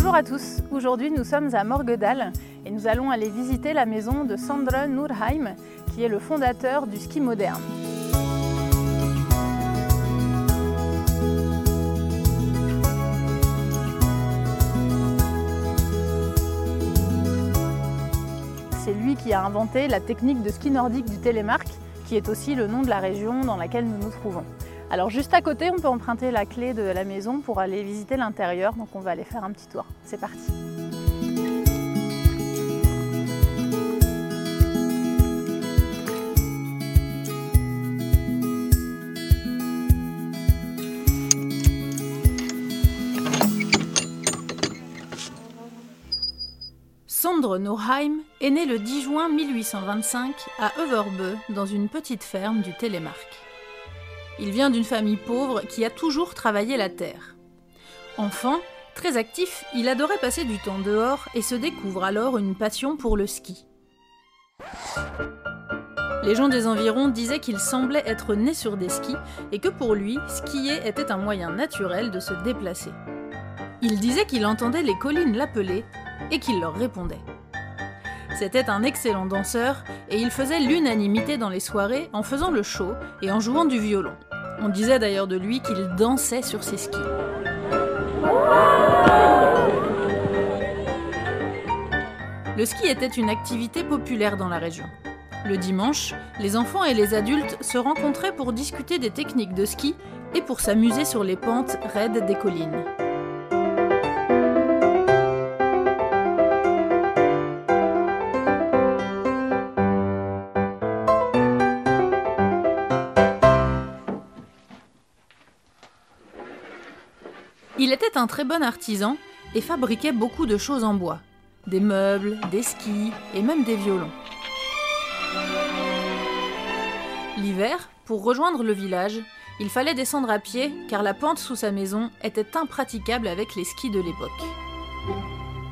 Bonjour à tous, aujourd'hui nous sommes à Morgedal et nous allons aller visiter la maison de Sandra Nurheim qui est le fondateur du ski moderne. C'est lui qui a inventé la technique de ski nordique du télémark qui est aussi le nom de la région dans laquelle nous nous trouvons. Alors juste à côté, on peut emprunter la clé de la maison pour aller visiter l'intérieur, donc on va aller faire un petit tour. C'est parti Sandre Norheim est né le 10 juin 1825 à Överbö, dans une petite ferme du Télémark. Il vient d'une famille pauvre qui a toujours travaillé la terre. Enfant, très actif, il adorait passer du temps dehors et se découvre alors une passion pour le ski. Les gens des environs disaient qu'il semblait être né sur des skis et que pour lui, skier était un moyen naturel de se déplacer. Il disait qu'il entendait les collines l'appeler et qu'il leur répondait. C'était un excellent danseur et il faisait l'unanimité dans les soirées en faisant le show et en jouant du violon. On disait d'ailleurs de lui qu'il dansait sur ses skis. Le ski était une activité populaire dans la région. Le dimanche, les enfants et les adultes se rencontraient pour discuter des techniques de ski et pour s'amuser sur les pentes raides des collines. Il était un très bon artisan et fabriquait beaucoup de choses en bois. Des meubles, des skis et même des violons. L'hiver, pour rejoindre le village, il fallait descendre à pied car la pente sous sa maison était impraticable avec les skis de l'époque.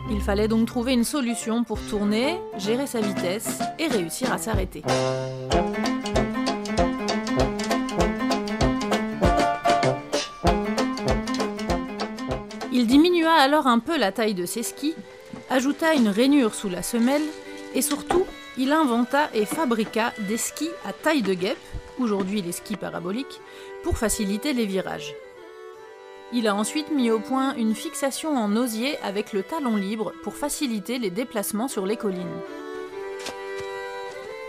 Il fallait donc trouver une solution pour tourner, gérer sa vitesse et réussir à s'arrêter. Il diminua alors un peu la taille de ses skis, ajouta une rainure sous la semelle et surtout, il inventa et fabriqua des skis à taille de guêpe, aujourd'hui les skis paraboliques, pour faciliter les virages. Il a ensuite mis au point une fixation en osier avec le talon libre pour faciliter les déplacements sur les collines.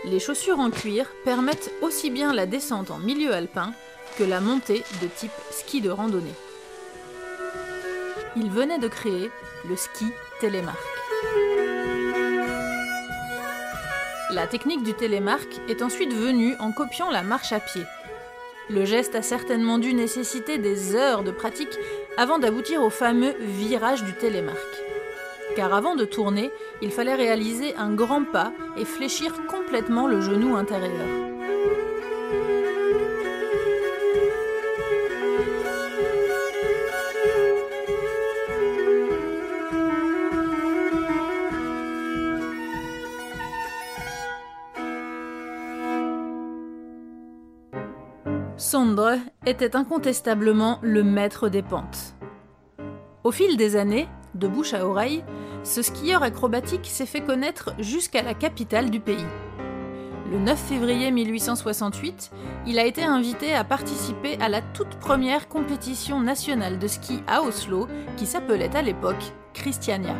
Les chaussures en cuir permettent aussi bien la descente en milieu alpin que la montée de type ski de randonnée il venait de créer le ski télémark. La technique du télémark est ensuite venue en copiant la marche à pied. Le geste a certainement dû nécessiter des heures de pratique avant d'aboutir au fameux virage du télémark. Car avant de tourner, il fallait réaliser un grand pas et fléchir complètement le genou intérieur. Sondre était incontestablement le maître des pentes. Au fil des années, de bouche à oreille, ce skieur acrobatique s'est fait connaître jusqu'à la capitale du pays. Le 9 février 1868, il a été invité à participer à la toute première compétition nationale de ski à Oslo qui s'appelait à l'époque Christiania.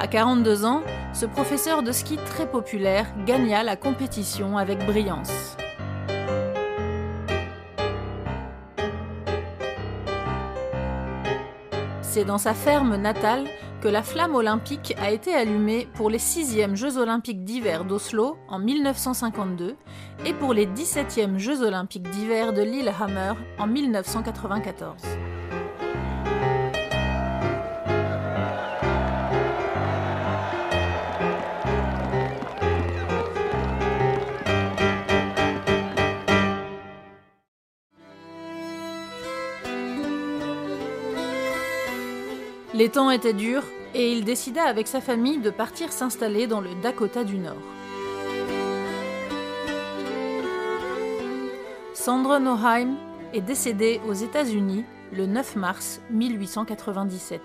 À 42 ans, ce professeur de ski très populaire gagna la compétition avec brillance. C'est dans sa ferme natale que la flamme olympique a été allumée pour les 6e Jeux olympiques d'hiver d'Oslo en 1952 et pour les 17e Jeux olympiques d'hiver de Lillehammer en 1994. Les temps étaient durs et il décida avec sa famille de partir s'installer dans le Dakota du Nord. Sandra Noheim est décédé aux États-Unis le 9 mars 1897.